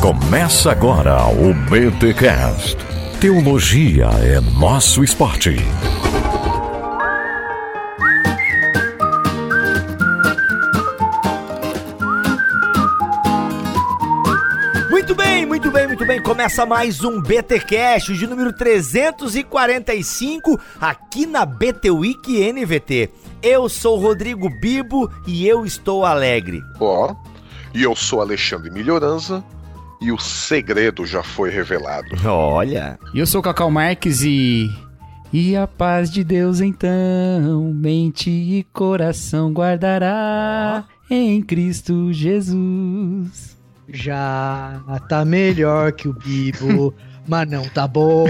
Começa agora o BTCast. Teologia é nosso esporte. Muito bem, muito bem, muito bem. Começa mais um BTcast de número 345 aqui na BT Week NVT. Eu sou Rodrigo Bibo e eu estou alegre. Ó, e eu sou Alexandre Melhoranza e o segredo já foi revelado. Olha. E eu sou o Cacau Marques e. E a paz de Deus então, mente e coração guardará em Cristo Jesus. Já tá melhor que o Bibo, mas não tá bom.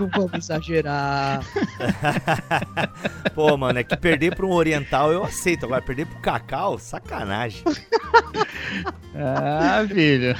Não vamos exagerar. Pô, mano, é que perder pra um oriental eu aceito. Agora, perder pro Cacau, sacanagem. Ah, filho.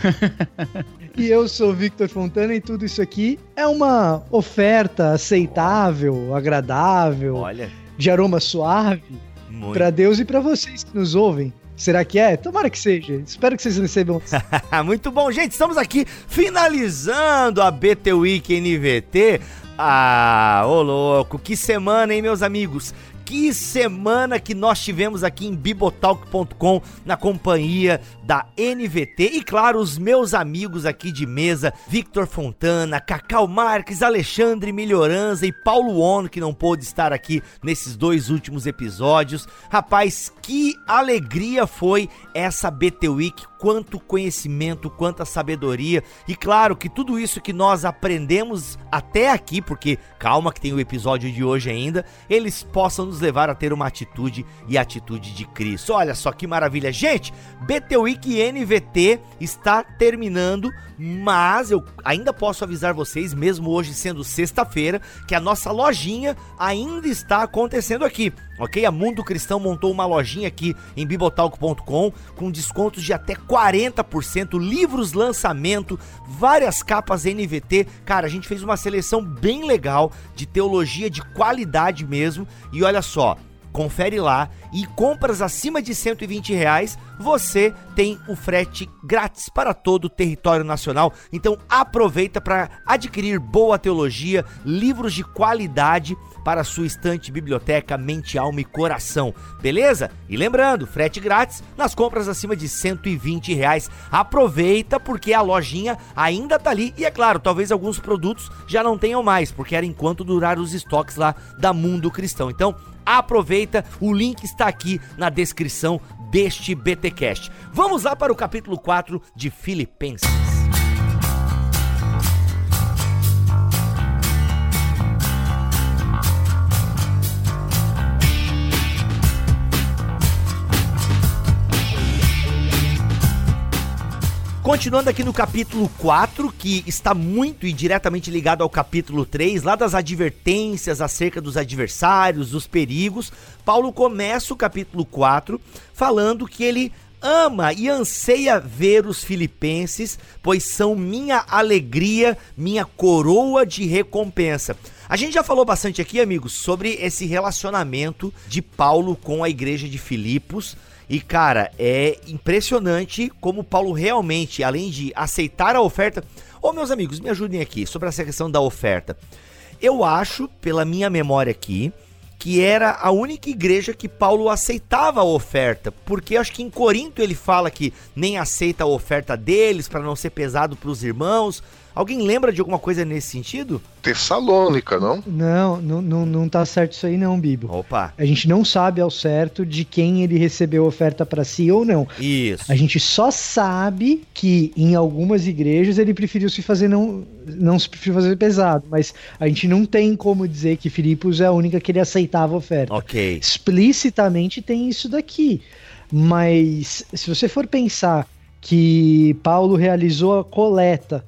E eu sou Victor Fontana e tudo isso aqui é uma oferta aceitável, agradável, Olha, de aroma suave muito. pra Deus e pra vocês que nos ouvem. Será que é? Tomara que seja. Espero que vocês recebam. Muito bom, gente. Estamos aqui finalizando a BT Week NVT. Ah, ô louco, que semana, hein, meus amigos? Que semana que nós tivemos aqui em bibotalk.com na companhia da NVT e claro, os meus amigos aqui de mesa, Victor Fontana, Cacau Marques, Alexandre Melhoranza e Paulo Ono, que não pôde estar aqui nesses dois últimos episódios. Rapaz, que alegria foi essa BT Week, quanto conhecimento, quanta sabedoria. E claro que tudo isso que nós aprendemos até aqui, porque calma que tem o episódio de hoje ainda, eles possam nos levar a ter uma atitude e atitude de Cristo. Olha só que maravilha. Gente, BT Week NVT está terminando, mas eu ainda posso avisar vocês, mesmo hoje sendo sexta-feira, que a nossa lojinha ainda está acontecendo aqui. Ok? A Mundo Cristão montou uma lojinha aqui em bibotalco.com com descontos de até 40%, livros lançamento, várias capas NVT. Cara, a gente fez uma seleção bem legal de teologia de qualidade mesmo. E olha só, confere lá e compras acima de 120 reais, você tem o frete grátis para todo o território nacional. Então aproveita para adquirir boa teologia, livros de qualidade para sua estante, biblioteca, mente, alma e coração, beleza? E lembrando, frete grátis nas compras acima de 120 reais. Aproveita porque a lojinha ainda tá ali e é claro, talvez alguns produtos já não tenham mais, porque era enquanto durar os estoques lá da Mundo Cristão. Então aproveita, o link está aqui na descrição deste BTcast. Vamos lá para o capítulo 4 de Filipenses. Continuando aqui no capítulo 4, que está muito e diretamente ligado ao capítulo 3, lá das advertências acerca dos adversários, dos perigos, Paulo começa o capítulo 4 falando que ele ama e anseia ver os filipenses, pois são minha alegria, minha coroa de recompensa. A gente já falou bastante aqui, amigos, sobre esse relacionamento de Paulo com a igreja de Filipos. E cara, é impressionante como Paulo realmente, além de aceitar a oferta. Ô meus amigos, me ajudem aqui sobre essa questão da oferta. Eu acho, pela minha memória aqui, que era a única igreja que Paulo aceitava a oferta, porque acho que em Corinto ele fala que nem aceita a oferta deles para não ser pesado para os irmãos. Alguém lembra de alguma coisa nesse sentido? Tessalônica, não? Não, não, não, não tá certo isso aí não, Bibo. Opa, A gente não sabe ao certo de quem ele recebeu a oferta pra si ou não. isso. A gente só sabe que em algumas igrejas ele preferiu se fazer não não se preferiu fazer pesado, mas a gente não tem como dizer que Filipos é a única que ele aceitava a oferta. Ok. Explicitamente tem isso daqui. Mas se você for pensar que Paulo realizou a coleta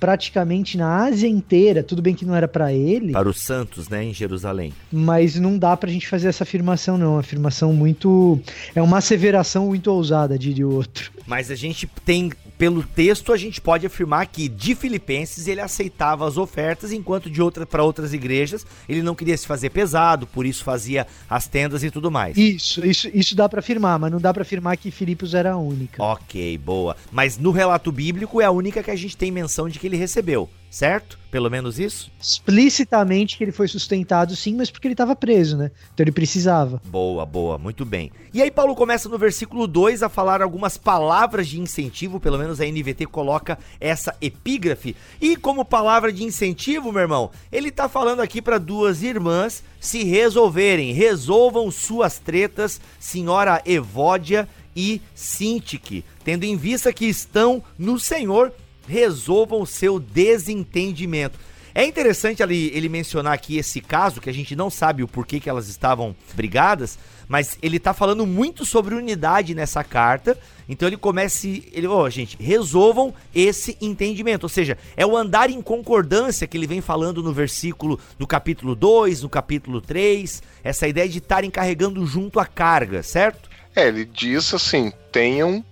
praticamente na Ásia inteira, tudo bem que não era pra ele, Para os santos, né, em Jerusalém. mas não dá pra gente fazer essa afirmação não, uma afirmação muito é uma asseveração muito ousada, diria o outro. Mas a gente tem, pelo texto, a gente pode afirmar que de Filipenses ele aceitava as ofertas, enquanto de outra para outras igrejas ele não queria se fazer pesado, por isso fazia as tendas e tudo mais. Isso, isso, isso dá para afirmar, mas não dá para afirmar que Filipos era a única. Ok, boa. Mas no relato bíblico é a única que a gente tem menção de que ele recebeu certo? Pelo menos isso? Explicitamente que ele foi sustentado sim, mas porque ele estava preso, né? Então ele precisava. Boa, boa, muito bem. E aí Paulo começa no versículo 2 a falar algumas palavras de incentivo, pelo menos a NVT coloca essa epígrafe. E como palavra de incentivo, meu irmão, ele tá falando aqui para duas irmãs se resolverem, resolvam suas tretas, senhora Evódia e Sintique, tendo em vista que estão no Senhor resolvam seu desentendimento. É interessante ele, ele mencionar aqui esse caso, que a gente não sabe o porquê que elas estavam brigadas, mas ele tá falando muito sobre unidade nessa carta. Então ele começa. Ele, ó, oh, gente, resolvam esse entendimento. Ou seja, é o andar em concordância que ele vem falando no versículo, no capítulo 2, no capítulo 3. Essa ideia de estarem carregando junto a carga, certo? É, ele diz assim: tenham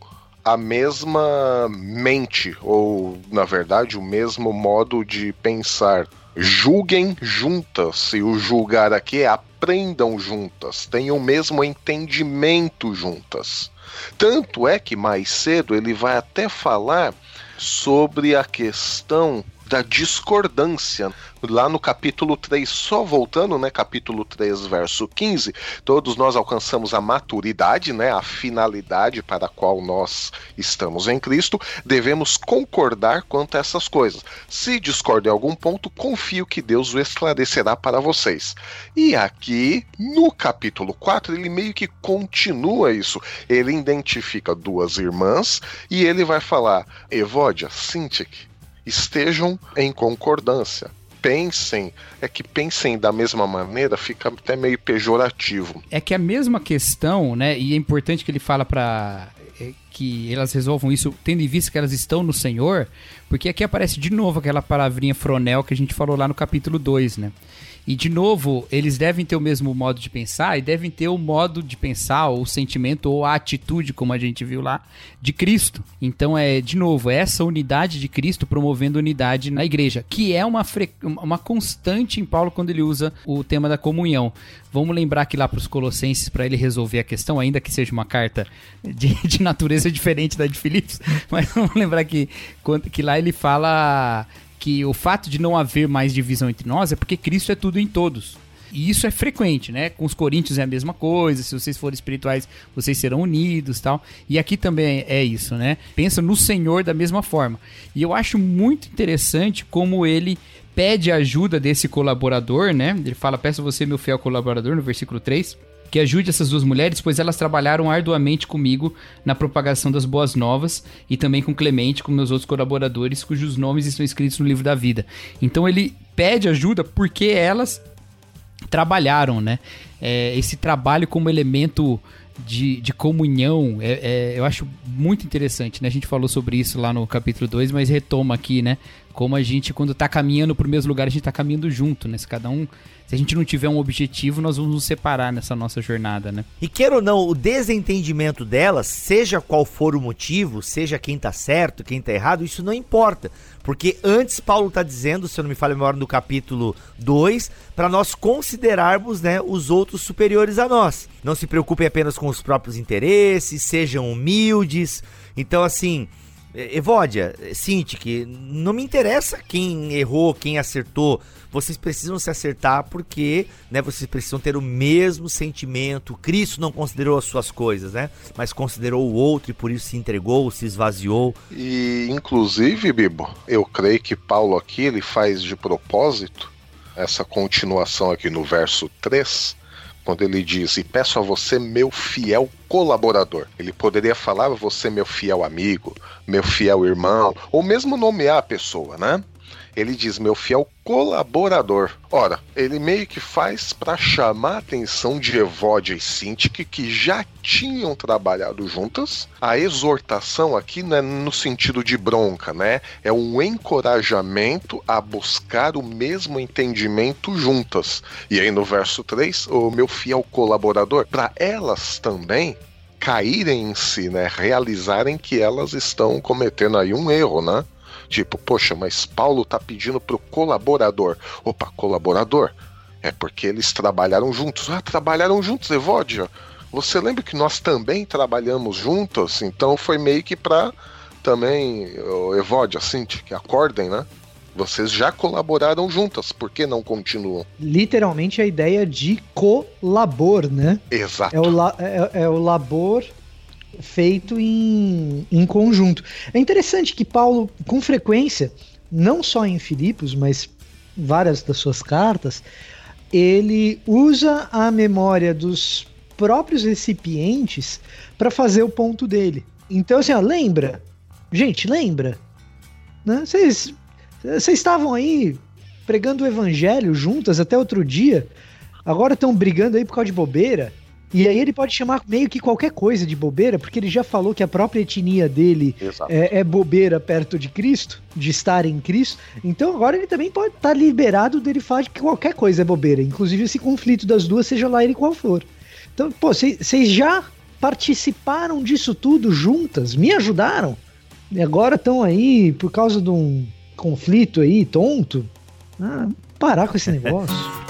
a mesma mente, ou na verdade o mesmo modo de pensar. Julguem juntas, e o julgar aqui é aprendam juntas, tenham o mesmo entendimento juntas. Tanto é que mais cedo ele vai até falar sobre a questão da discordância. Lá no capítulo 3, só voltando, né, capítulo 3, verso 15, todos nós alcançamos a maturidade, né, a finalidade para a qual nós estamos em Cristo, devemos concordar quanto a essas coisas. Se discorda em algum ponto, confio que Deus o esclarecerá para vocês. E aqui, no capítulo 4, ele meio que continua isso. Ele identifica duas irmãs e ele vai falar: Evódia, Sintik, estejam em concordância. Pensem, é que pensem da mesma maneira fica até meio pejorativo. É que a mesma questão, né? E é importante que ele fala para é, que elas resolvam isso tendo em vista que elas estão no Senhor, porque aqui aparece de novo aquela palavrinha fronel que a gente falou lá no capítulo 2, né? E de novo, eles devem ter o mesmo modo de pensar e devem ter o modo de pensar, ou o sentimento, ou a atitude, como a gente viu lá, de Cristo. Então é, de novo, é essa unidade de Cristo promovendo unidade na igreja, que é uma, uma constante em Paulo quando ele usa o tema da comunhão. Vamos lembrar que lá para os Colossenses, para ele resolver a questão, ainda que seja uma carta de, de natureza diferente da de Filipos, mas vamos lembrar que, que lá ele fala que o fato de não haver mais divisão entre nós é porque Cristo é tudo em todos. E isso é frequente, né? Com os coríntios é a mesma coisa, se vocês forem espirituais, vocês serão unidos tal. E aqui também é isso, né? Pensa no Senhor da mesma forma. E eu acho muito interessante como ele pede ajuda desse colaborador, né? Ele fala: Peço você, meu fiel colaborador, no versículo 3 que ajude essas duas mulheres, pois elas trabalharam arduamente comigo na propagação das boas novas e também com Clemente, com meus outros colaboradores, cujos nomes estão escritos no livro da vida. Então ele pede ajuda porque elas trabalharam, né? É, esse trabalho como elemento de, de comunhão, é, é, eu acho muito interessante, né? A gente falou sobre isso lá no capítulo 2, mas retoma aqui, né? Como a gente, quando tá caminhando pro mesmo lugar, a gente tá caminhando junto, né? Se cada um se a gente não tiver um objetivo, nós vamos nos separar nessa nossa jornada, né? E queira ou não, o desentendimento delas, seja qual for o motivo, seja quem tá certo, quem tá errado, isso não importa. Porque antes Paulo tá dizendo, se eu não me a memória, no capítulo 2, para nós considerarmos né, os outros superiores a nós. Não se preocupem apenas com os próprios interesses, sejam humildes. Então, assim, Evódia, Cinti, não me interessa quem errou, quem acertou vocês precisam se acertar porque, né, vocês precisam ter o mesmo sentimento. Cristo não considerou as suas coisas, né? Mas considerou o outro e por isso se entregou, se esvaziou. E inclusive, Bibo, eu creio que Paulo aqui ele faz de propósito essa continuação aqui no verso 3, quando ele diz: "E peço a você, meu fiel colaborador". Ele poderia falar você meu fiel amigo, meu fiel irmão, ou mesmo nomear a pessoa, né? Ele diz meu fiel colaborador. Ora, ele meio que faz para chamar a atenção de Evódia e Sintik, que já tinham trabalhado juntas. A exortação aqui não é no sentido de bronca, né? É um encorajamento a buscar o mesmo entendimento juntas. E aí no verso 3, o meu fiel colaborador, para elas também caírem em si, né? Realizarem que elas estão cometendo aí um erro, né? Tipo, poxa, mas Paulo tá pedindo pro colaborador. Opa, colaborador? É porque eles trabalharam juntos. Ah, trabalharam juntos, Evódia. Você lembra que nós também trabalhamos juntos? Então foi meio que pra também, Evódia, assim, que acordem, né? Vocês já colaboraram juntas, por que não continuam? Literalmente a ideia de colabor, né? Exato. É o, la, é, é o labor feito em, em conjunto. É interessante que Paulo, com frequência, não só em Filipos, mas várias das suas cartas, ele usa a memória dos próprios recipientes para fazer o ponto dele. Então, assim, ó, lembra? Gente, lembra? Né? Vocês vocês estavam aí pregando o evangelho juntas até outro dia, agora estão brigando aí por causa de bobeira. E aí ele pode chamar meio que qualquer coisa de bobeira, porque ele já falou que a própria etnia dele é, é, bobeira perto de Cristo, de estar em Cristo. Então agora ele também pode estar tá liberado dele falar que qualquer coisa é bobeira, inclusive esse conflito das duas, seja lá ele qual for. Então, pô, vocês já participaram disso tudo juntas, me ajudaram. E agora estão aí por causa de um conflito aí, tonto. Ah, parar com esse negócio.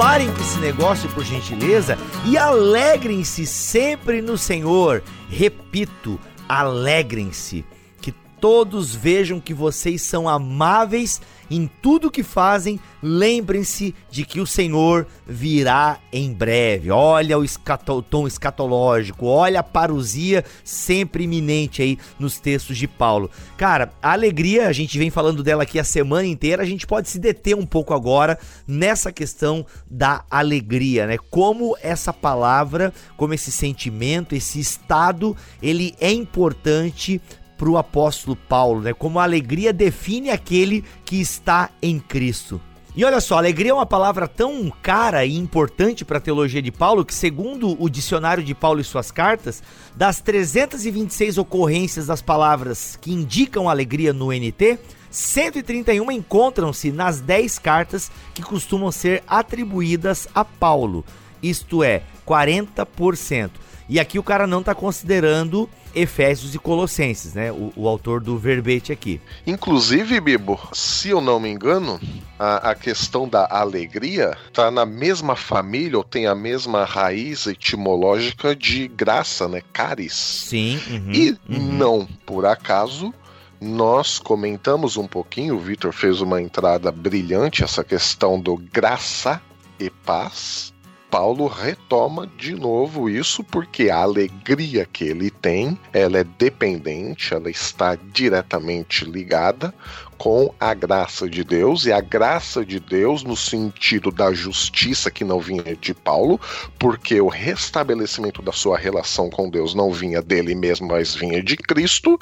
Parem com esse negócio, por gentileza, e alegrem-se sempre no Senhor. Repito, alegrem-se. Que todos vejam que vocês são amáveis em tudo que fazem, lembrem-se de que o Senhor virá em breve. Olha o escato, tom escatológico, olha a parousia sempre iminente aí nos textos de Paulo. Cara, a alegria, a gente vem falando dela aqui a semana inteira, a gente pode se deter um pouco agora nessa questão da alegria, né? Como essa palavra, como esse sentimento, esse estado, ele é importante para o apóstolo Paulo, né? Como a alegria define aquele que está em Cristo. E olha só, alegria é uma palavra tão cara e importante para a teologia de Paulo que, segundo o dicionário de Paulo e suas cartas, das 326 ocorrências das palavras que indicam alegria no NT, 131 encontram-se nas 10 cartas que costumam ser atribuídas a Paulo, isto é, 40%. E aqui o cara não está considerando Efésios e Colossenses, né? O, o, autor do verbete aqui. Inclusive, Bibo, se eu não me engano, a, a questão da alegria está na mesma família ou tem a mesma raiz etimológica de graça, né? Caris. Sim. Uhum, e uhum. não, por acaso, nós comentamos um pouquinho, o Vitor fez uma entrada brilhante, essa questão do graça e paz. Paulo retoma de novo isso porque a alegria que ele tem, ela é dependente, ela está diretamente ligada com a graça de Deus e a graça de Deus no sentido da justiça que não vinha de Paulo, porque o restabelecimento da sua relação com Deus não vinha dele mesmo, mas vinha de Cristo.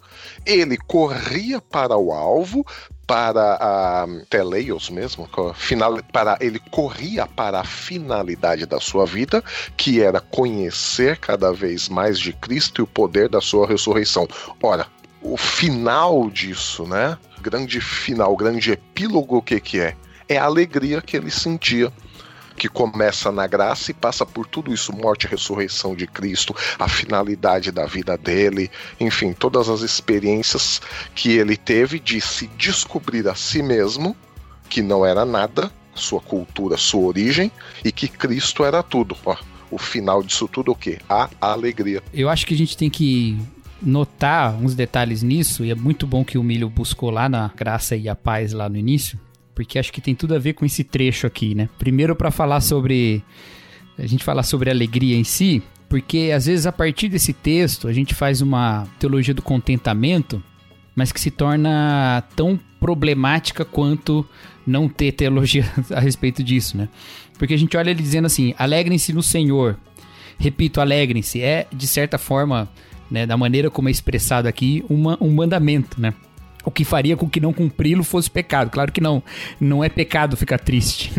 Ele corria para o alvo para a Teleios mesmo, final, para ele corria para a finalidade da sua vida, que era conhecer cada vez mais de Cristo e o poder da sua ressurreição. Ora, o final disso, né? Grande final, grande epílogo, o que que é? É a alegria que ele sentia que começa na graça e passa por tudo isso morte e ressurreição de Cristo, a finalidade da vida dele, enfim, todas as experiências que ele teve de se descobrir a si mesmo, que não era nada, sua cultura, sua origem, e que Cristo era tudo. Ó, o final disso tudo o quê? A alegria. Eu acho que a gente tem que notar uns detalhes nisso, e é muito bom que o Milho buscou lá na graça e a paz lá no início, porque acho que tem tudo a ver com esse trecho aqui, né? Primeiro para falar sobre a gente falar sobre alegria em si, porque às vezes a partir desse texto a gente faz uma teologia do contentamento, mas que se torna tão problemática quanto não ter teologia a respeito disso, né? Porque a gente olha ele dizendo assim: alegrem-se no Senhor. Repito, alegrem-se. É, de certa forma, né, da maneira como é expressado aqui, uma, um mandamento, né? o que faria com que não cumpri-lo fosse pecado. Claro que não, não é pecado ficar triste.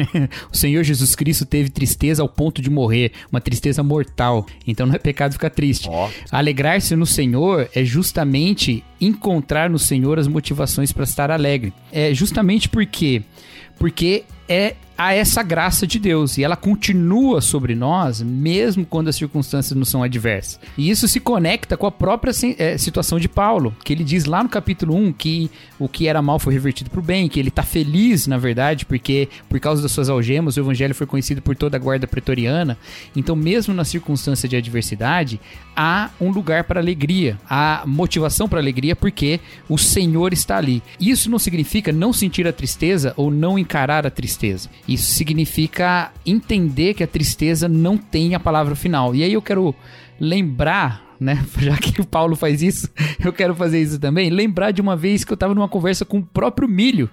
o Senhor Jesus Cristo teve tristeza ao ponto de morrer, uma tristeza mortal. Então não é pecado ficar triste. Oh. Alegrar-se no Senhor é justamente encontrar no Senhor as motivações para estar alegre. É justamente porque porque é a essa graça de Deus e ela continua sobre nós mesmo quando as circunstâncias não são adversas. E isso se conecta com a própria é, situação de Paulo, que ele diz lá no capítulo 1 que o que era mal foi revertido para o bem, que ele está feliz, na verdade, porque por causa das suas algemas o evangelho foi conhecido por toda a guarda pretoriana. Então, mesmo na circunstância de adversidade, há um lugar para alegria, há motivação para alegria porque o Senhor está ali. Isso não significa não sentir a tristeza ou não encarar a tristeza. Isso significa entender que a tristeza não tem a palavra final. E aí eu quero lembrar né? Já que o Paulo faz isso, eu quero fazer isso também. Lembrar de uma vez que eu estava numa conversa com o próprio Milho,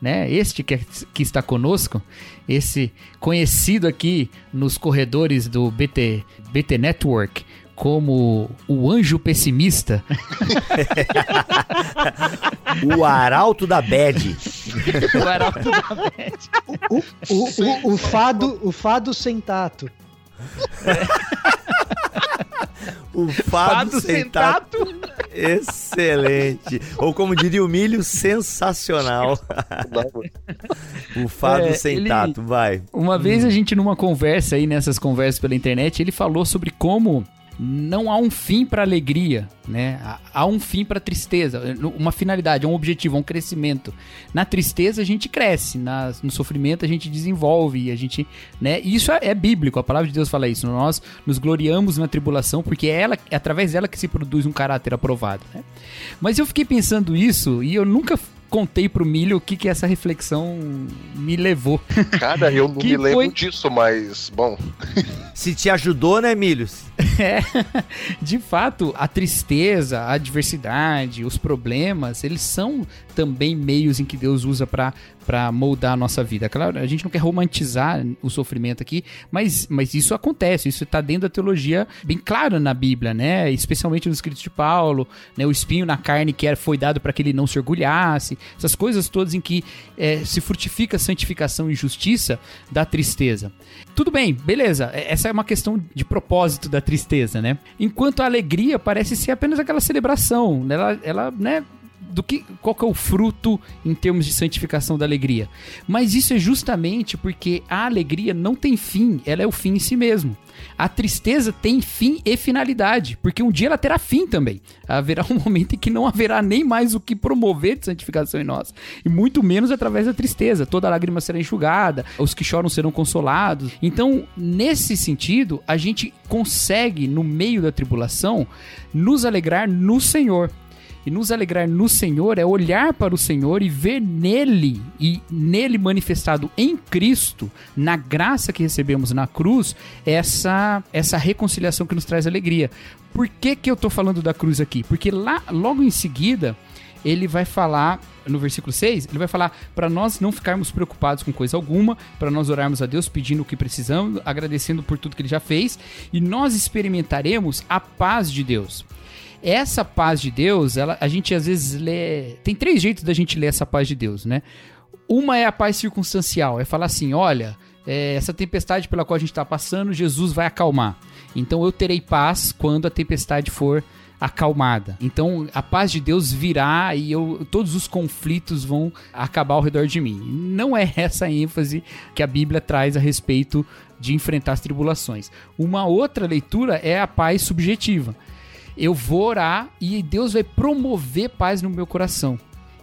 né? Este que, é, que está conosco, esse conhecido aqui nos corredores do BT, BT Network como o anjo pessimista. o arauto da bad. o arauto da bad. O, o, o, o, fado, o fado sem tato. O fado, fado sem tato. Excelente. Ou como diria o milho, sensacional. o fado é, ele, tato, vai. Uma vez a gente numa conversa aí, nessas conversas pela internet, ele falou sobre como não há um fim para alegria, né? Há um fim para tristeza, uma finalidade, um objetivo, um crescimento. Na tristeza a gente cresce, na, no sofrimento a gente desenvolve, a gente, né? Isso é, é, bíblico, a palavra de Deus fala isso. Nós nos gloriamos na tribulação porque é ela, é através dela que se produz um caráter aprovado, né? Mas eu fiquei pensando isso e eu nunca contei pro Milho o que que essa reflexão me levou. Cara, eu não me lembro foi... disso, mas bom. Se te ajudou, né, Milhos? É, de fato, a tristeza, a adversidade, os problemas, eles são também meios em que Deus usa para moldar a nossa vida. Claro, a gente não quer romantizar o sofrimento aqui, mas, mas isso acontece, isso está dentro da teologia bem clara na Bíblia, né? Especialmente nos escritos de Paulo, né? O espinho na carne que foi dado para que ele não se orgulhasse, essas coisas todas em que é, se frutifica santificação e justiça da tristeza. Tudo bem, beleza, é, essa é uma questão de propósito da tristeza, né? Enquanto a alegria parece ser apenas aquela celebração, né? ela, ela né, do que qual que é o fruto em termos de santificação da alegria. Mas isso é justamente porque a alegria não tem fim, ela é o fim em si mesmo. A tristeza tem fim e finalidade, porque um dia ela terá fim também. Haverá um momento em que não haverá nem mais o que promover de santificação em nós, e muito menos através da tristeza. Toda lágrima será enxugada, os que choram serão consolados. Então, nesse sentido, a gente consegue, no meio da tribulação, nos alegrar no Senhor. E nos alegrar no Senhor é olhar para o Senhor e ver nele e nele manifestado em Cristo, na graça que recebemos na cruz, essa essa reconciliação que nos traz alegria. Por que que eu estou falando da cruz aqui? Porque lá logo em seguida ele vai falar no versículo 6, ele vai falar para nós não ficarmos preocupados com coisa alguma, para nós orarmos a Deus pedindo o que precisamos, agradecendo por tudo que ele já fez, e nós experimentaremos a paz de Deus. Essa paz de Deus, ela, a gente às vezes lê. Tem três jeitos da gente ler essa paz de Deus, né? Uma é a paz circunstancial, é falar assim: olha, é, essa tempestade pela qual a gente está passando, Jesus vai acalmar. Então eu terei paz quando a tempestade for acalmada. Então a paz de Deus virá e eu, todos os conflitos vão acabar ao redor de mim. Não é essa ênfase que a Bíblia traz a respeito de enfrentar as tribulações. Uma outra leitura é a paz subjetiva eu vou orar e Deus vai promover paz no meu coração.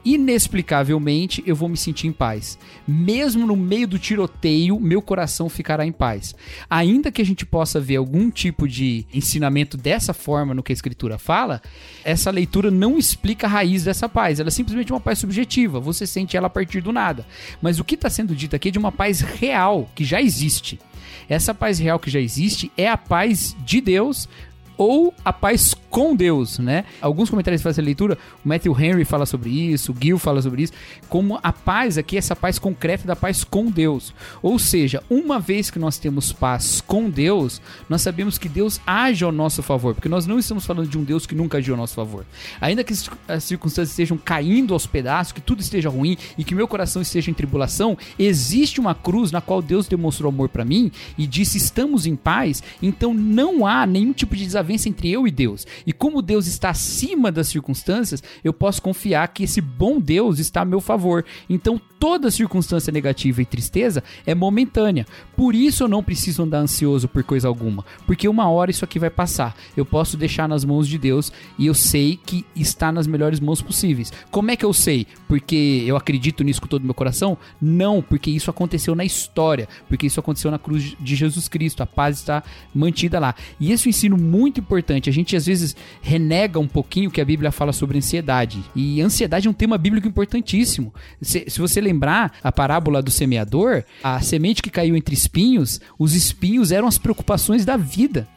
Inexplicavelmente eu vou me sentir em paz. Mesmo no meio do tiroteio, meu coração ficará em paz. Ainda que a gente possa ver algum tipo de ensinamento dessa forma no que a Escritura fala, essa leitura não explica a raiz dessa paz. Ela é simplesmente uma paz subjetiva. Você sente ela a partir do nada. Mas o que está sendo dito aqui é de uma paz real, que já existe. Essa paz real que já existe é a paz de Deus ou a paz com Deus, né? Alguns comentários fazem a leitura, o Matthew Henry fala sobre isso, o Gil fala sobre isso, como a paz aqui, essa paz concreta da paz com Deus. Ou seja, uma vez que nós temos paz com Deus, nós sabemos que Deus age ao nosso favor, porque nós não estamos falando de um Deus que nunca agiu ao nosso favor. Ainda que as circunstâncias estejam caindo aos pedaços, que tudo esteja ruim e que meu coração esteja em tribulação, existe uma cruz na qual Deus demonstrou amor para mim e disse: "Estamos em paz". Então não há nenhum tipo de desavença entre eu e Deus. E como Deus está acima das circunstâncias, eu posso confiar que esse bom Deus está a meu favor. Então toda circunstância negativa e tristeza é momentânea. Por isso eu não preciso andar ansioso por coisa alguma, porque uma hora isso aqui vai passar. Eu posso deixar nas mãos de Deus e eu sei que está nas melhores mãos possíveis. Como é que eu sei? Porque eu acredito nisso com todo o meu coração? Não, porque isso aconteceu na história, porque isso aconteceu na cruz de Jesus Cristo. A paz está mantida lá. E esse um ensino muito importante. A gente às vezes renega um pouquinho o que a Bíblia fala sobre ansiedade. E ansiedade é um tema bíblico importantíssimo. Se, se você lembrar a parábola do semeador, a semente que caiu entre espinhos, os espinhos eram as preocupações da vida.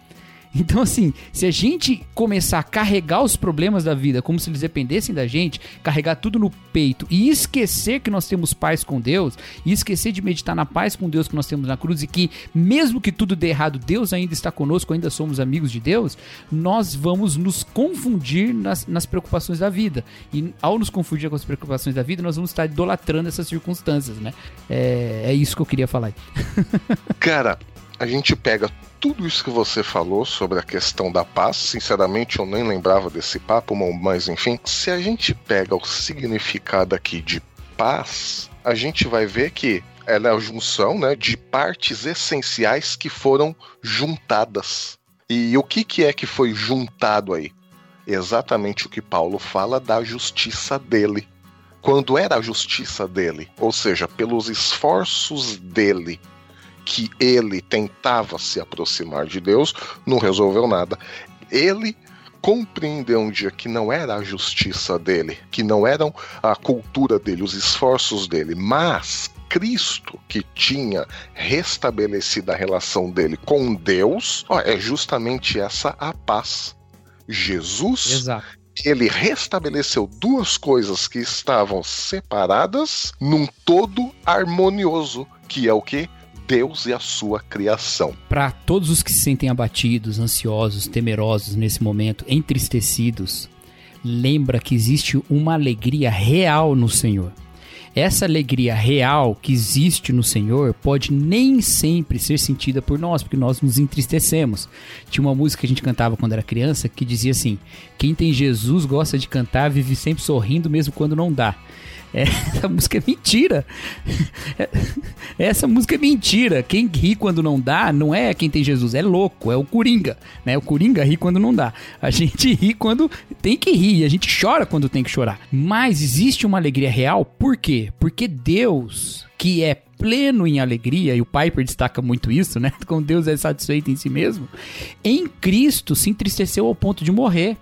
Então, assim, se a gente começar a carregar os problemas da vida como se eles dependessem da gente, carregar tudo no peito e esquecer que nós temos paz com Deus, e esquecer de meditar na paz com Deus que nós temos na cruz e que, mesmo que tudo dê errado, Deus ainda está conosco, ainda somos amigos de Deus, nós vamos nos confundir nas, nas preocupações da vida. E ao nos confundir com as preocupações da vida, nós vamos estar idolatrando essas circunstâncias, né? É, é isso que eu queria falar. Cara, a gente pega tudo isso que você falou sobre a questão da paz, sinceramente eu nem lembrava desse papo, mas enfim, se a gente pega o significado aqui de paz, a gente vai ver que ela é a junção né, de partes essenciais que foram juntadas. E o que, que é que foi juntado aí? Exatamente o que Paulo fala da justiça dele. Quando era a justiça dele, ou seja, pelos esforços dele, que ele tentava se aproximar de Deus, não resolveu nada. Ele compreendeu um dia que não era a justiça dele, que não eram a cultura dele, os esforços dele, mas Cristo que tinha restabelecido a relação dele com Deus, ó, é justamente essa a paz. Jesus Exato ele restabeleceu duas coisas que estavam separadas num todo harmonioso, que é o que? Deus e a sua criação. Para todos os que se sentem abatidos, ansiosos, temerosos nesse momento, entristecidos, lembra que existe uma alegria real no Senhor. Essa alegria real que existe no Senhor pode nem sempre ser sentida por nós, porque nós nos entristecemos. Tinha uma música que a gente cantava quando era criança que dizia assim: Quem tem Jesus gosta de cantar, vive sempre sorrindo, mesmo quando não dá. É, essa música é mentira. Essa música é mentira. Quem ri quando não dá não é quem tem Jesus, é louco, é o Coringa. Né? O Coringa ri quando não dá. A gente ri quando tem que rir, a gente chora quando tem que chorar. Mas existe uma alegria real, por quê? Porque Deus, que é pleno em alegria, e o Piper destaca muito isso, né? Com Deus é satisfeito em si mesmo, em Cristo se entristeceu ao ponto de morrer.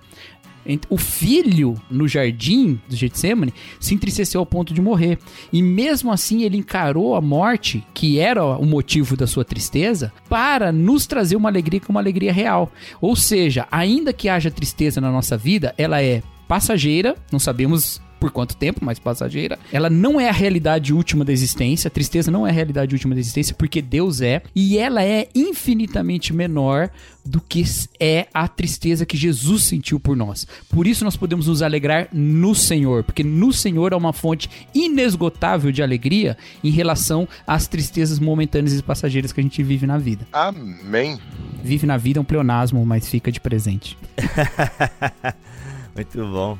O filho no jardim do Getsemane se entristeceu ao ponto de morrer. E mesmo assim ele encarou a morte, que era o motivo da sua tristeza, para nos trazer uma alegria que é uma alegria real. Ou seja, ainda que haja tristeza na nossa vida, ela é passageira, não sabemos por quanto tempo, mas passageira. Ela não é a realidade última da existência. A tristeza não é a realidade última da existência, porque Deus é. E ela é infinitamente menor do que é a tristeza que Jesus sentiu por nós. Por isso nós podemos nos alegrar no Senhor, porque no Senhor é uma fonte inesgotável de alegria em relação às tristezas momentâneas e passageiras que a gente vive na vida. Amém. Vive na vida é um pleonasmo, mas fica de presente. Muito bom.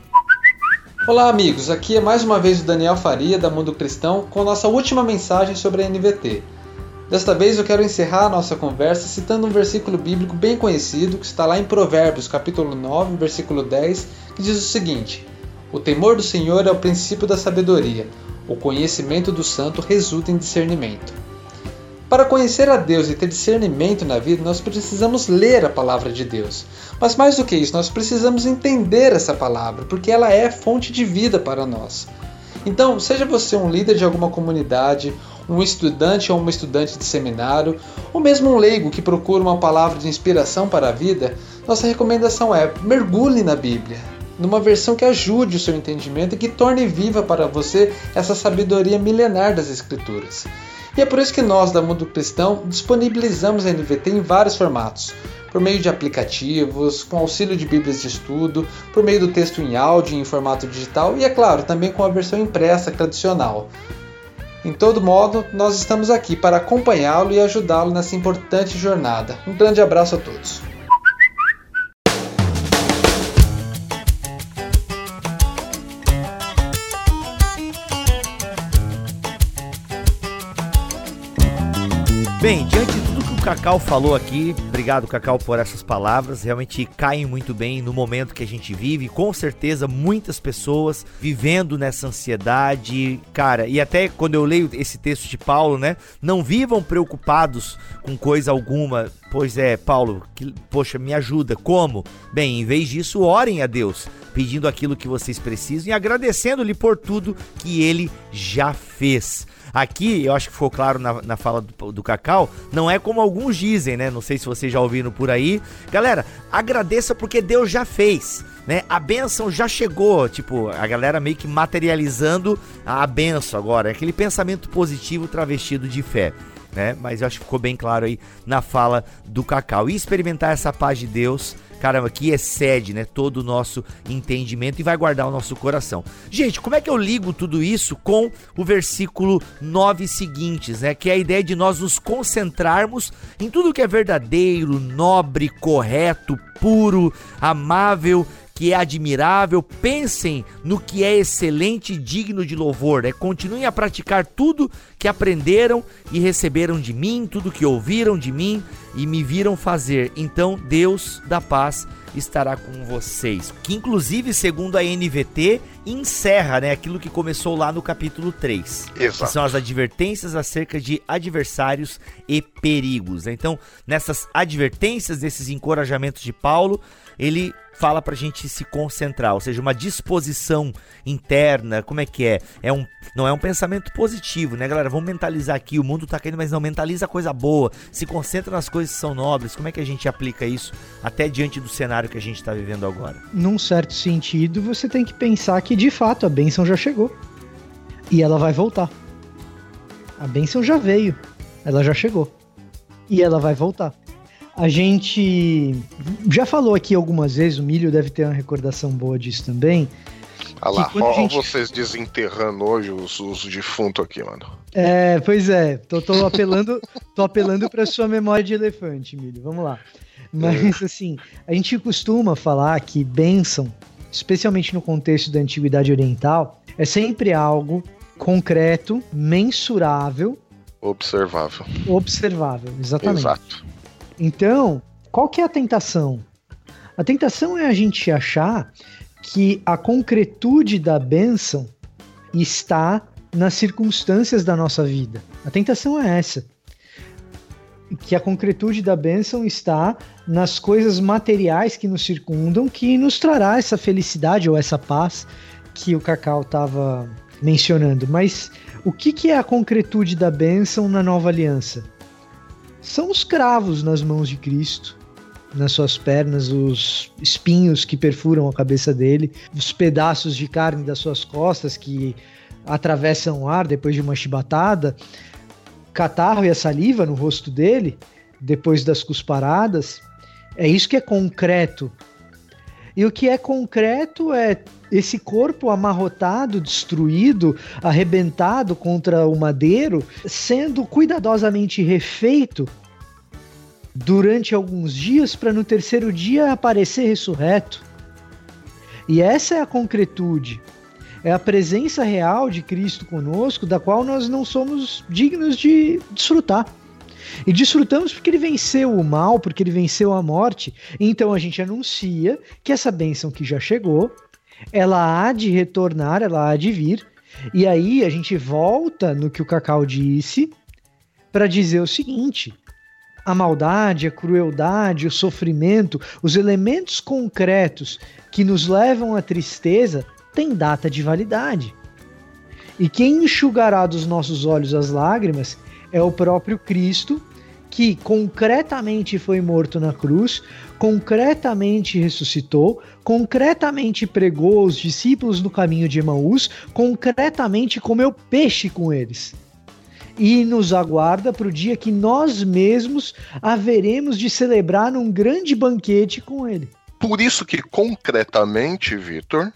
Olá, amigos. Aqui é mais uma vez o Daniel Faria da Mundo Cristão com nossa última mensagem sobre a NVT. Desta vez eu quero encerrar a nossa conversa citando um versículo bíblico bem conhecido que está lá em Provérbios, capítulo 9, versículo 10, que diz o seguinte: O temor do Senhor é o princípio da sabedoria, o conhecimento do santo resulta em discernimento. Para conhecer a Deus e ter discernimento na vida, nós precisamos ler a palavra de Deus. Mas mais do que isso, nós precisamos entender essa palavra, porque ela é fonte de vida para nós. Então, seja você um líder de alguma comunidade, um estudante ou uma estudante de seminário, ou mesmo um leigo que procura uma palavra de inspiração para a vida, nossa recomendação é mergulhe na Bíblia, numa versão que ajude o seu entendimento e que torne viva para você essa sabedoria milenar das Escrituras. E é por isso que nós, da Mundo Cristão, disponibilizamos a NVT em vários formatos, por meio de aplicativos, com auxílio de bíblias de estudo, por meio do texto em áudio em formato digital e, é claro, também com a versão impressa tradicional. Em todo modo, nós estamos aqui para acompanhá-lo e ajudá-lo nessa importante jornada. Um grande abraço a todos. Bem, diante de tudo que o Cacau falou aqui, obrigado Cacau por essas palavras, realmente caem muito bem no momento que a gente vive, com certeza muitas pessoas vivendo nessa ansiedade, cara, e até quando eu leio esse texto de Paulo, né, não vivam preocupados com coisa alguma, pois é, Paulo, que, poxa, me ajuda, como? Bem, em vez disso, orem a Deus, pedindo aquilo que vocês precisam e agradecendo-lhe por tudo que ele já fez. Aqui, eu acho que ficou claro na, na fala do, do Cacau, não é como alguns dizem, né? Não sei se vocês já ouviram por aí. Galera, agradeça porque Deus já fez. Né? A benção já chegou, tipo, a galera meio que materializando a benção agora, aquele pensamento positivo travestido de fé. Né? Mas eu acho que ficou bem claro aí na fala do Cacau. E experimentar essa paz de Deus caramba, que excede, né, todo o nosso entendimento e vai guardar o nosso coração. Gente, como é que eu ligo tudo isso com o versículo 9 seguintes, né, que é a ideia de nós nos concentrarmos em tudo que é verdadeiro, nobre, correto, puro, amável que é admirável, pensem no que é excelente e digno de louvor. Né? Continuem a praticar tudo que aprenderam e receberam de mim, tudo que ouviram de mim e me viram fazer. Então Deus da paz estará com vocês. Que inclusive, segundo a NVT, encerra né, aquilo que começou lá no capítulo 3. Exato. Que são as advertências acerca de adversários e perigos. Então, nessas advertências, desses encorajamentos de Paulo, ele fala pra gente se concentrar, ou seja, uma disposição interna, como é que é? É um não é um pensamento positivo, né, galera? Vamos mentalizar aqui, o mundo tá caindo, mas não mentaliza coisa boa, se concentra nas coisas que são nobres. Como é que a gente aplica isso até diante do cenário que a gente está vivendo agora? Num certo sentido, você tem que pensar que de fato a bênção já chegou. E ela vai voltar. A bênção já veio, ela já chegou. E ela vai voltar. A gente já falou aqui algumas vezes, o Milho deve ter uma recordação boa disso também. Olha lá, que quando ó, a gente- vocês desenterrando hoje os, os defuntos aqui, mano. É, pois é, tô, tô apelando, tô apelando para sua memória de elefante, Milho. Vamos lá. Mas assim, a gente costuma falar que bênção, especialmente no contexto da antiguidade oriental, é sempre algo concreto, mensurável, Observável. observável, exatamente. Exato. Então, qual que é a tentação? A tentação é a gente achar que a concretude da bênção está nas circunstâncias da nossa vida. A tentação é essa. Que a concretude da bênção está nas coisas materiais que nos circundam, que nos trará essa felicidade ou essa paz que o Cacau estava mencionando. Mas o que, que é a concretude da bênção na nova aliança? São os cravos nas mãos de Cristo, nas suas pernas, os espinhos que perfuram a cabeça dele, os pedaços de carne das suas costas que atravessam o ar depois de uma chibatada, catarro e a saliva no rosto dele depois das cusparadas. É isso que é concreto. E o que é concreto é esse corpo amarrotado, destruído, arrebentado contra o madeiro, sendo cuidadosamente refeito durante alguns dias para no terceiro dia aparecer ressurreto. E essa é a concretude. É a presença real de Cristo conosco, da qual nós não somos dignos de desfrutar. E desfrutamos porque ele venceu o mal, porque ele venceu a morte. Então a gente anuncia que essa bênção que já chegou, ela há de retornar, ela há de vir. E aí a gente volta no que o Cacau disse para dizer o seguinte: a maldade, a crueldade, o sofrimento, os elementos concretos que nos levam à tristeza têm data de validade. E quem enxugará dos nossos olhos as lágrimas é o próprio Cristo, que concretamente foi morto na cruz, concretamente ressuscitou, concretamente pregou aos discípulos no caminho de Emaús, concretamente comeu peixe com eles. E nos aguarda para o dia que nós mesmos haveremos de celebrar num grande banquete com ele. Por isso que, concretamente, Vitor,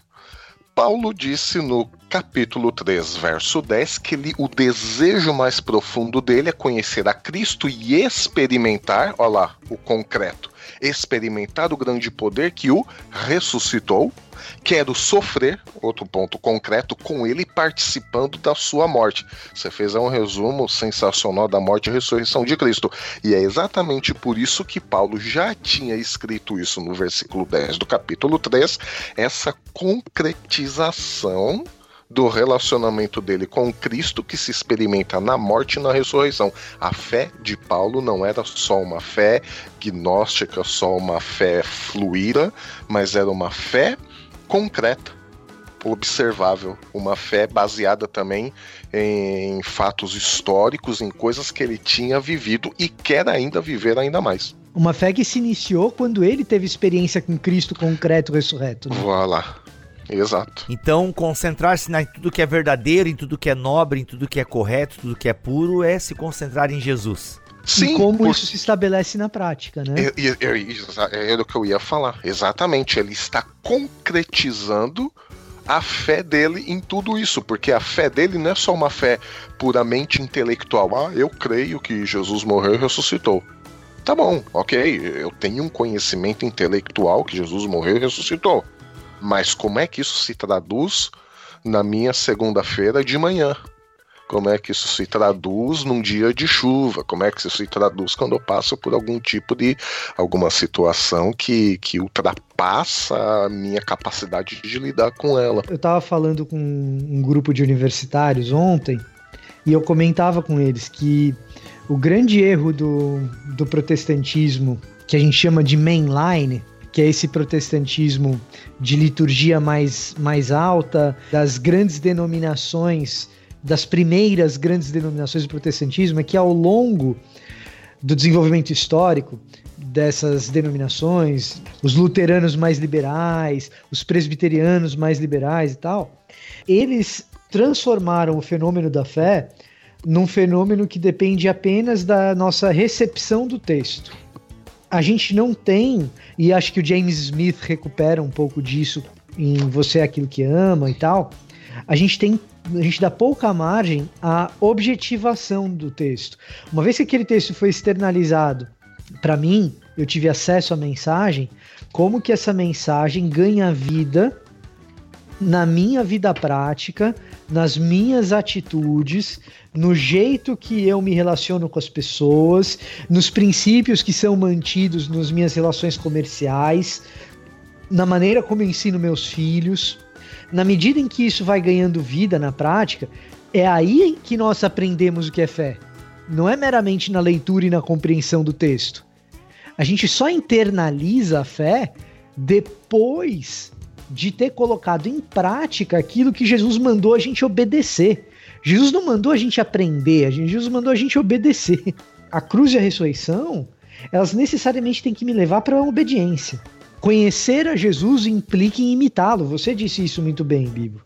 Paulo disse no capítulo 3, verso 10, que ele, o desejo mais profundo dele é conhecer a Cristo e experimentar, olha lá, o concreto, experimentar o grande poder que o ressuscitou. Quero sofrer, outro ponto concreto, com ele participando da sua morte. Você fez um resumo sensacional da morte e ressurreição de Cristo. E é exatamente por isso que Paulo já tinha escrito isso no versículo 10 do capítulo 3, essa concretização do relacionamento dele com Cristo que se experimenta na morte e na ressurreição. A fé de Paulo não era só uma fé gnóstica, só uma fé fluida, mas era uma fé concreta, observável, uma fé baseada também em fatos históricos, em coisas que ele tinha vivido e quer ainda viver ainda mais. Uma fé que se iniciou quando ele teve experiência com Cristo concreto ressurreto. Né? Voilà. Exato. Então, concentrar-se em tudo que é verdadeiro, em tudo que é nobre, em tudo que é correto, tudo que é puro, é se concentrar em Jesus. Sim, e como por... isso se estabelece na prática, né? É, é, é, é, o que eu ia falar. Exatamente. Ele está concretizando a fé dele em tudo isso, porque a fé dele não é só uma fé puramente intelectual. Ah, eu creio que Jesus morreu e ressuscitou. Tá bom, ok, eu tenho um conhecimento intelectual que Jesus morreu e ressuscitou. Mas como é que isso se traduz na minha segunda-feira de manhã? Como é que isso se traduz num dia de chuva? Como é que isso se traduz quando eu passo por algum tipo de alguma situação que, que ultrapassa a minha capacidade de lidar com ela? Eu estava falando com um grupo de universitários ontem e eu comentava com eles que o grande erro do, do protestantismo, que a gente chama de mainline, que é esse protestantismo de liturgia mais, mais alta, das grandes denominações, das primeiras grandes denominações do protestantismo, é que ao longo do desenvolvimento histórico dessas denominações, os luteranos mais liberais, os presbiterianos mais liberais e tal, eles transformaram o fenômeno da fé num fenômeno que depende apenas da nossa recepção do texto a gente não tem, e acho que o James Smith recupera um pouco disso em Você é Aquilo que Ama e tal, a gente tem a gente dá pouca margem à objetivação do texto. Uma vez que aquele texto foi externalizado para mim, eu tive acesso à mensagem, como que essa mensagem ganha vida na minha vida prática, nas minhas atitudes, no jeito que eu me relaciono com as pessoas, nos princípios que são mantidos nas minhas relações comerciais, na maneira como eu ensino meus filhos. Na medida em que isso vai ganhando vida na prática, é aí que nós aprendemos o que é fé. Não é meramente na leitura e na compreensão do texto. A gente só internaliza a fé depois de ter colocado em prática aquilo que Jesus mandou a gente obedecer. Jesus não mandou a gente aprender, Jesus mandou a gente obedecer. A cruz e a ressurreição, elas necessariamente têm que me levar para a obediência. Conhecer a Jesus implica em imitá-lo. Você disse isso muito bem, Bibo.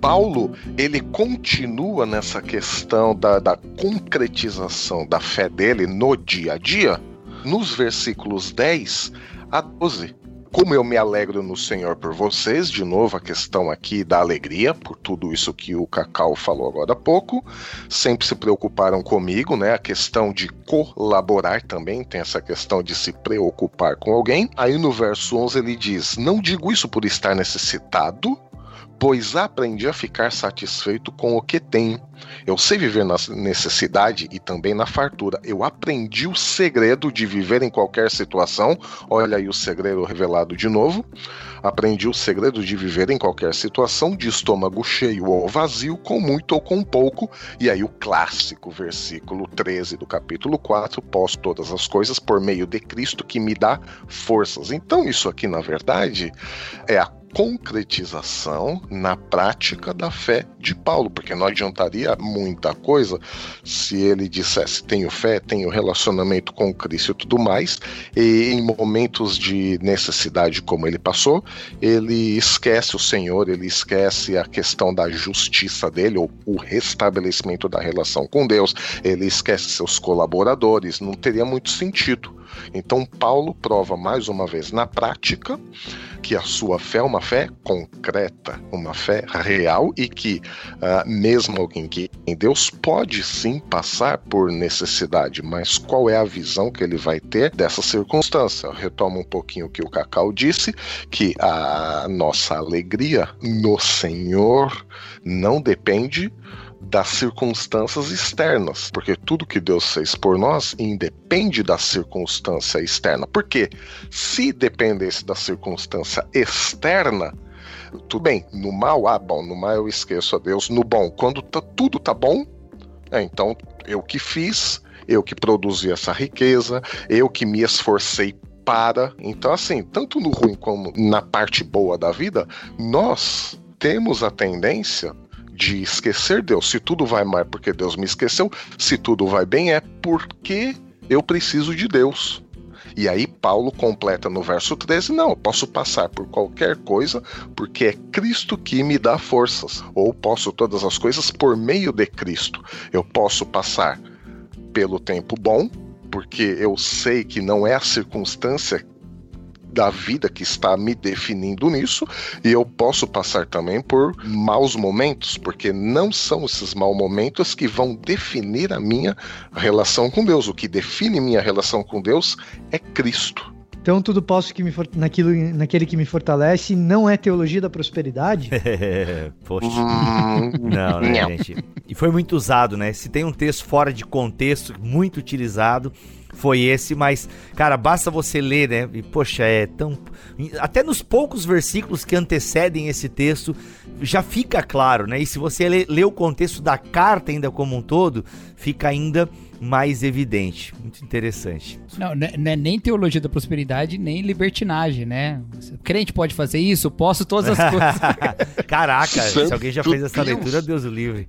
Paulo ele continua nessa questão da, da concretização da fé dele no dia a dia, nos versículos 10 a 12. Como eu me alegro no Senhor por vocês, de novo a questão aqui da alegria, por tudo isso que o Cacau falou agora há pouco, sempre se preocuparam comigo, né? A questão de colaborar também, tem essa questão de se preocupar com alguém. Aí no verso 11 ele diz: Não digo isso por estar necessitado, pois aprendi a ficar satisfeito com o que tenho. Eu sei viver na necessidade e também na fartura. Eu aprendi o segredo de viver em qualquer situação. Olha aí o segredo revelado de novo. Aprendi o segredo de viver em qualquer situação, de estômago cheio ou vazio, com muito ou com pouco. E aí o clássico versículo 13 do capítulo 4: Posso todas as coisas por meio de Cristo que me dá forças. Então, isso aqui, na verdade, é a concretização na prática da fé de Paulo, porque não adiantaria muita coisa se ele dissesse tenho fé, tenho relacionamento com Cristo e tudo mais, e em momentos de necessidade como ele passou, ele esquece o Senhor, ele esquece a questão da justiça dele, ou o restabelecimento da relação com Deus, ele esquece seus colaboradores, não teria muito sentido. Então, Paulo prova mais uma vez na prática que a sua fé é uma fé concreta, uma fé real e que, uh, mesmo alguém que em Deus pode sim passar por necessidade, mas qual é a visão que ele vai ter dessa circunstância? Eu retomo um pouquinho o que o Cacau disse, que a nossa alegria no Senhor não depende das circunstâncias externas, porque tudo que Deus fez por nós independe da circunstância externa. Porque se dependesse da circunstância externa, tudo bem, no mal, ah, bom, no mal eu esqueço a Deus, no bom, quando tá, tudo tá bom, é, então eu que fiz, eu que produzi essa riqueza, eu que me esforcei para. Então, assim, tanto no ruim como na parte boa da vida, nós temos a tendência de esquecer Deus. Se tudo vai mal é porque Deus me esqueceu, se tudo vai bem é porque eu preciso de Deus. E aí Paulo completa no verso 13: não, eu posso passar por qualquer coisa porque é Cristo que me dá forças, ou posso todas as coisas por meio de Cristo. Eu posso passar pelo tempo bom, porque eu sei que não é a circunstância da vida que está me definindo nisso, e eu posso passar também por maus momentos, porque não são esses maus momentos que vão definir a minha relação com Deus. O que define minha relação com Deus é Cristo. Então tudo posso que me for... naquilo, naquele que me fortalece não é teologia da prosperidade? Poxa. Hum, não, né, gente? E foi muito usado, né? Se tem um texto fora de contexto, muito utilizado, foi esse, mas, cara, basta você ler, né? E, poxa, é tão. Até nos poucos versículos que antecedem esse texto, já fica claro, né? E se você ler lê o contexto da carta ainda como um todo, fica ainda mais evidente. Muito interessante. Não, não é nem teologia da prosperidade, nem libertinagem, né? O crente pode fazer isso? Posso todas as coisas. Caraca, se alguém já fez essa leitura, Deus o livre.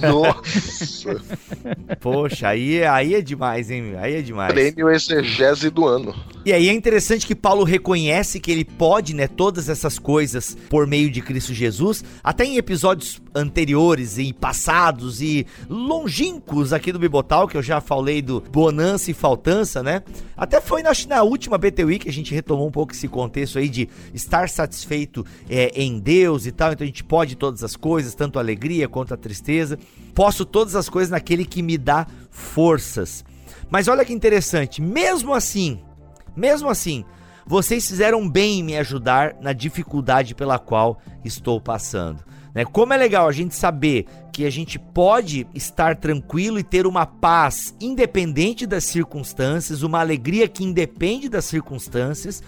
Nossa! Poxa, aí, aí é demais, hein? Aí é demais. Prêmio exegese do ano. E aí é interessante que Paulo reconhece que ele pode, né, todas essas coisas por meio de Cristo Jesus. Até em episódios anteriores e passados e longínquos aqui do Bibotal, que eu já falei do bonança e faltança, né? Até foi na, na última BTW que a gente retomou um pouco esse contexto aí de estar satisfeito é, em Deus e tal. Então a gente pode todas as coisas, tanto a alegria quanto a tristeza. Posso todas as coisas naquele que me dá forças. Mas olha que interessante, mesmo assim, mesmo assim, vocês fizeram bem em me ajudar na dificuldade pela qual estou passando. Né? Como é legal a gente saber que a gente pode estar tranquilo e ter uma paz independente das circunstâncias, uma alegria que independe das circunstâncias.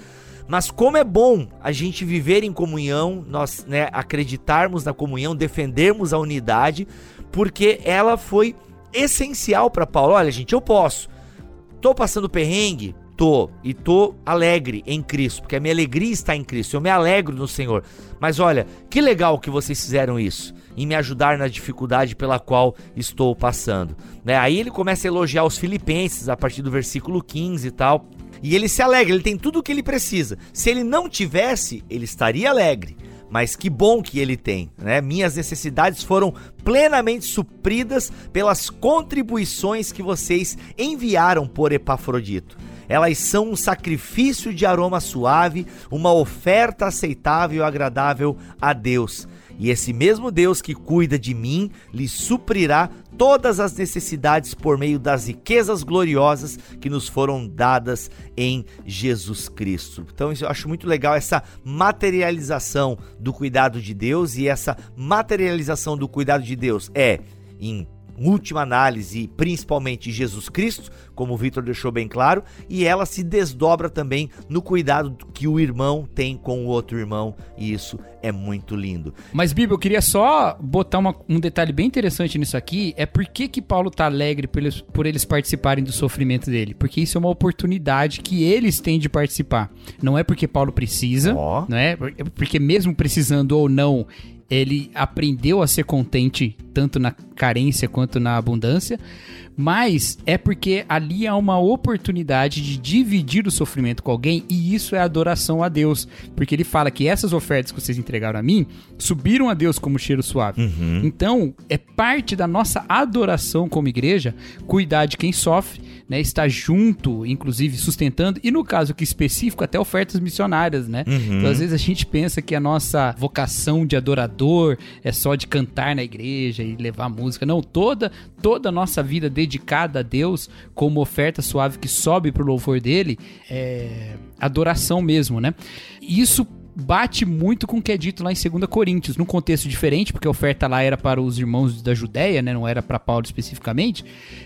Mas como é bom a gente viver em comunhão, nós né, acreditarmos na comunhão, defendermos a unidade, porque ela foi essencial para Paulo. Olha, gente, eu posso. Tô passando perrengue, tô e tô alegre em Cristo, porque a minha alegria está em Cristo. Eu me alegro no Senhor. Mas olha, que legal que vocês fizeram isso, em me ajudar na dificuldade pela qual estou passando. Né? Aí ele começa a elogiar os filipenses a partir do versículo 15 e tal. E ele se alegra, ele tem tudo o que ele precisa. Se ele não tivesse, ele estaria alegre. Mas que bom que ele tem, né? Minhas necessidades foram plenamente supridas pelas contribuições que vocês enviaram por Epafrodito. Elas são um sacrifício de aroma suave, uma oferta aceitável e agradável a Deus. E esse mesmo Deus que cuida de mim lhe suprirá todas as necessidades por meio das riquezas gloriosas que nos foram dadas em Jesus Cristo. Então, eu acho muito legal essa materialização do cuidado de Deus e essa materialização do cuidado de Deus é em última análise, principalmente Jesus Cristo, como o Vitor deixou bem claro, e ela se desdobra também no cuidado que o irmão tem com o outro irmão, e isso é muito lindo. Mas, Bíblia, eu queria só botar uma, um detalhe bem interessante nisso aqui, é por que, que Paulo tá alegre por eles, por eles participarem do sofrimento dele, porque isso é uma oportunidade que eles têm de participar. Não é porque Paulo precisa, oh. é? Porque mesmo precisando ou não, ele aprendeu a ser contente tanto na carência quanto na abundância, mas é porque ali há uma oportunidade de dividir o sofrimento com alguém e isso é adoração a Deus, porque ele fala que essas ofertas que vocês entregaram a mim subiram a Deus como cheiro suave. Uhum. Então, é parte da nossa adoração como igreja cuidar de quem sofre, né, estar junto, inclusive sustentando, e no caso aqui específico, até ofertas missionárias, né? Uhum. Então, às vezes a gente pensa que a nossa vocação de adorador é só de cantar na igreja e levar música. Não, toda toda a nossa vida dedicada a Deus como oferta suave que sobe para o louvor dele é adoração mesmo, né? Isso bate muito com o que é dito lá em 2 Coríntios, num contexto diferente, porque a oferta lá era para os irmãos da Judéia, né? não era para Paulo especificamente,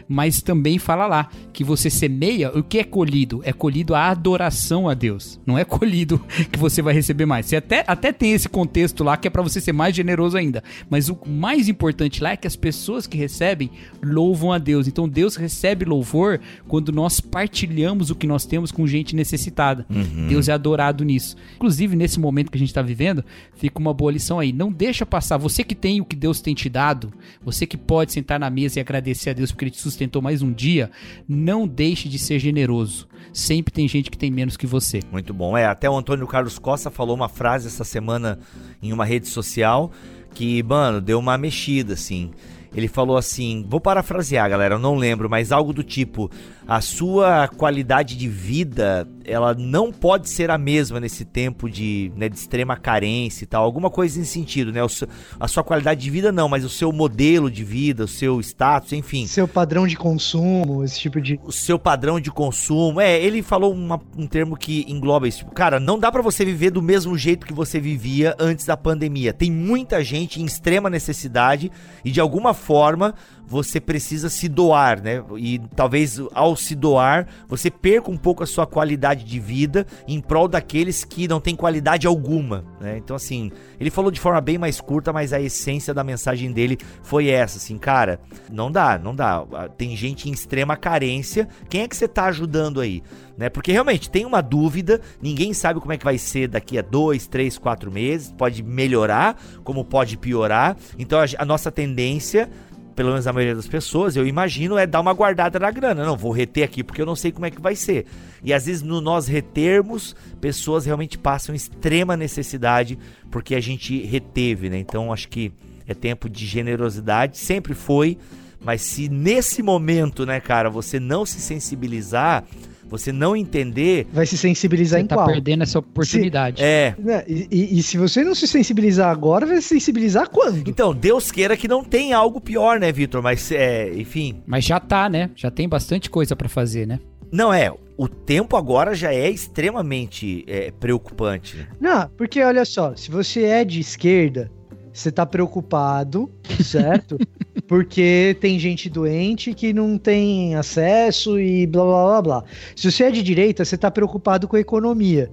mas também fala lá que você semeia, o que é colhido? É colhido a adoração a Deus, não é colhido que você vai receber mais. Você até, até tem esse contexto lá que é para você ser mais generoso ainda, mas o mais importante lá é que as pessoas que recebem louvam a Deus. Então Deus recebe louvor quando nós partilhamos o que nós temos com gente necessitada. Uhum. Deus é adorado nisso. Inclusive, nesse momento que a gente está vivendo, fica uma boa lição aí. Não deixa passar. Você que tem o que Deus tem te dado, você que pode sentar na mesa e agradecer a Deus porque Ele te sustentou mais um dia, não deixe de ser generoso. Sempre tem gente que tem menos que você. Muito bom. É, até o Antônio Carlos Costa falou uma frase essa semana em uma rede social que, mano, deu uma mexida, assim. Ele falou assim: vou parafrasear, galera, eu não lembro, mas algo do tipo: a sua qualidade de vida ela não pode ser a mesma nesse tempo de, né, de extrema carência e tal. Alguma coisa nesse sentido, né? Seu, a sua qualidade de vida não, mas o seu modelo de vida, o seu status, enfim. Seu padrão de consumo, esse tipo de. O seu padrão de consumo. É, ele falou uma, um termo que engloba isso. Tipo, cara, não dá para você viver do mesmo jeito que você vivia antes da pandemia. Tem muita gente em extrema necessidade e de alguma forma você precisa se doar, né? E talvez ao se doar, você perca um pouco a sua qualidade de vida em prol daqueles que não têm qualidade alguma, né? Então assim, ele falou de forma bem mais curta, mas a essência da mensagem dele foi essa, assim, cara, não dá, não dá. Tem gente em extrema carência. Quem é que você tá ajudando aí? Né? Porque realmente tem uma dúvida, ninguém sabe como é que vai ser daqui a dois, três, quatro meses. Pode melhorar, como pode piorar. Então a, a nossa tendência pelo menos a maioria das pessoas, eu imagino, é dar uma guardada na grana. Não, vou reter aqui porque eu não sei como é que vai ser. E às vezes, no nós retermos, pessoas realmente passam extrema necessidade porque a gente reteve, né? Então, acho que é tempo de generosidade, sempre foi. Mas se nesse momento, né, cara, você não se sensibilizar, você não entender. Vai se sensibilizar você em tá qual? perdendo essa oportunidade. Se, é. Né, e, e, e, se você não se sensibilizar agora, vai se sensibilizar quando? Então, Deus queira que não tenha algo pior, né, Vitor? Mas, é, enfim. Mas já tá, né? Já tem bastante coisa para fazer, né? Não, é. O tempo agora já é extremamente é, preocupante. Não, porque olha só, se você é de esquerda, você tá preocupado, certo? Porque tem gente doente que não tem acesso e blá blá blá blá. Se você é de direita, você tá preocupado com a economia.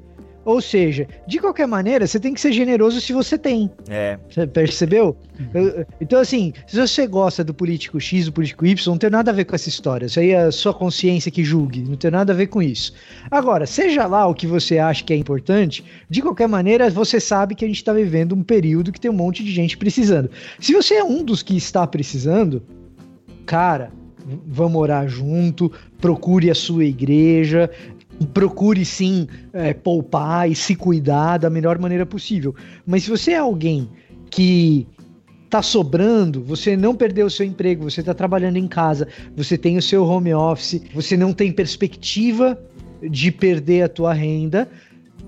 Ou seja, de qualquer maneira, você tem que ser generoso se você tem. É. Você percebeu? Então, assim, se você gosta do político X, do político Y, não tem nada a ver com essa história. Isso aí é a sua consciência que julgue. Não tem nada a ver com isso. Agora, seja lá o que você acha que é importante, de qualquer maneira, você sabe que a gente está vivendo um período que tem um monte de gente precisando. Se você é um dos que está precisando, cara, vamos orar junto, procure a sua igreja, procure sim é, poupar e se cuidar da melhor maneira possível. Mas se você é alguém que tá sobrando, você não perdeu o seu emprego, você está trabalhando em casa, você tem o seu home office, você não tem perspectiva de perder a tua renda,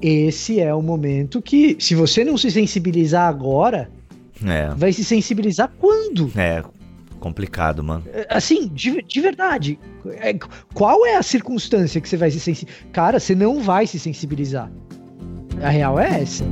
esse é o momento que, se você não se sensibilizar agora, É, Vai se sensibilizar quando? é complicado, mano. É, Assim, de, de verdade. É, qual é a circunstância que você vai se sensibilizar? Cara, você não vai se sensibilizar. A real é essa.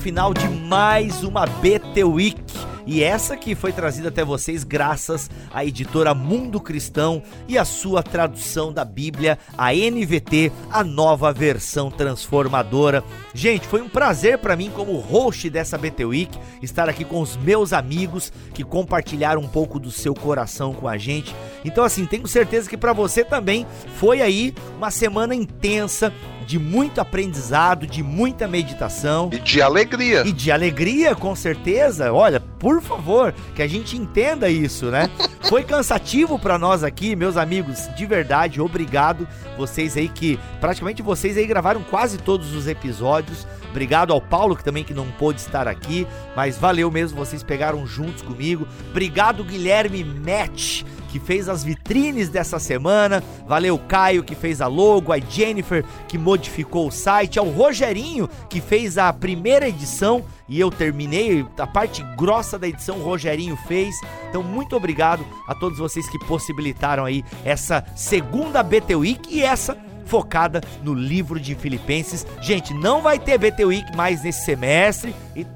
Final de mais uma BT Week. E essa que foi trazida até vocês graças à editora Mundo Cristão e a sua tradução da Bíblia, a NVT, a nova versão transformadora. Gente, foi um prazer para mim como host dessa BT Week estar aqui com os meus amigos que compartilharam um pouco do seu coração com a gente. Então assim, tenho certeza que para você também foi aí uma semana intensa de muito aprendizado, de muita meditação E de alegria. e de alegria, com certeza. Olha, por favor, que a gente entenda isso, né? Foi cansativo pra nós aqui, meus amigos, de verdade, obrigado. Vocês aí que praticamente vocês aí gravaram quase todos os episódios. Obrigado ao Paulo que também que não pôde estar aqui, mas valeu mesmo, vocês pegaram juntos comigo. Obrigado Guilherme Match que fez as vitrines dessa semana. Valeu Caio que fez a logo, a Jennifer que modificou o site, ao Rogerinho que fez a primeira edição e eu terminei a parte grossa da edição, o Rogerinho fez. Então muito obrigado a todos vocês que possibilitaram aí essa segunda BT Week e essa focada no livro de Filipenses. Gente, não vai ter BT Week mais nesse semestre e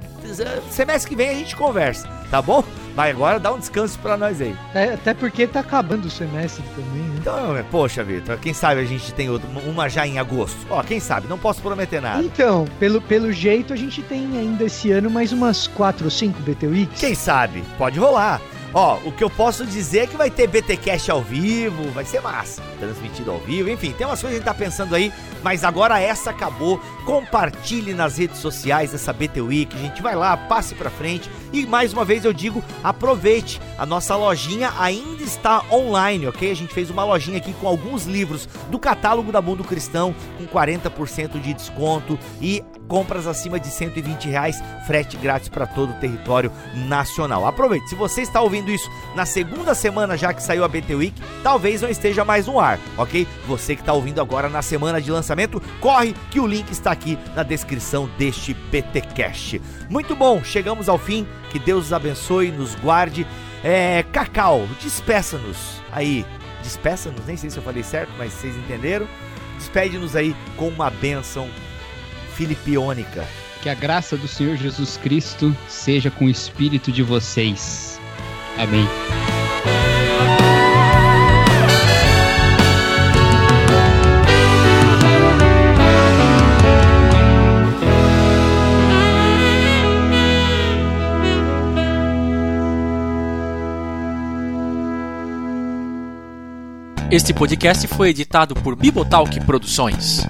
semestre que vem a gente conversa, tá bom? Mas agora dá um descanso pra nós aí. É, até porque tá acabando o semestre também, né? Então, eh, poxa, Vitor, quem sabe a gente tem outra, uma já em agosto. Ó, quem sabe, não posso prometer nada. Então, pelo, pelo jeito, a gente tem ainda esse ano mais umas 4 ou 5 BT Weeks. Quem sabe? Pode rolar. Ó, o que eu posso dizer é que vai ter BTcast ao vivo, vai ser massa. Transmitido ao vivo, enfim, tem umas coisas que a gente tá pensando aí, mas agora essa acabou. Compartilhe nas redes sociais essa BT Week, gente. Vai lá, passe pra frente. E mais uma vez eu digo, aproveite. A nossa lojinha ainda está online, ok? A gente fez uma lojinha aqui com alguns livros do catálogo da Mundo Cristão, com 40% de desconto e compras acima de 120 reais, frete grátis para todo o território nacional. Aproveite, se você está ouvindo isso na segunda semana já que saiu a BT Week, talvez não esteja mais no ar, ok? Você que está ouvindo agora na semana de lançamento, corre que o link está aqui na descrição deste BTcast. Muito bom, chegamos ao fim, que Deus nos abençoe, nos guarde. É, Cacau, despeça-nos aí. Despeça-nos, nem sei se eu falei certo, mas vocês entenderam. Despede-nos aí com uma bênção filipiônica. Que a graça do Senhor Jesus Cristo seja com o espírito de vocês. Amém. Este podcast foi editado por Bibotalk Produções.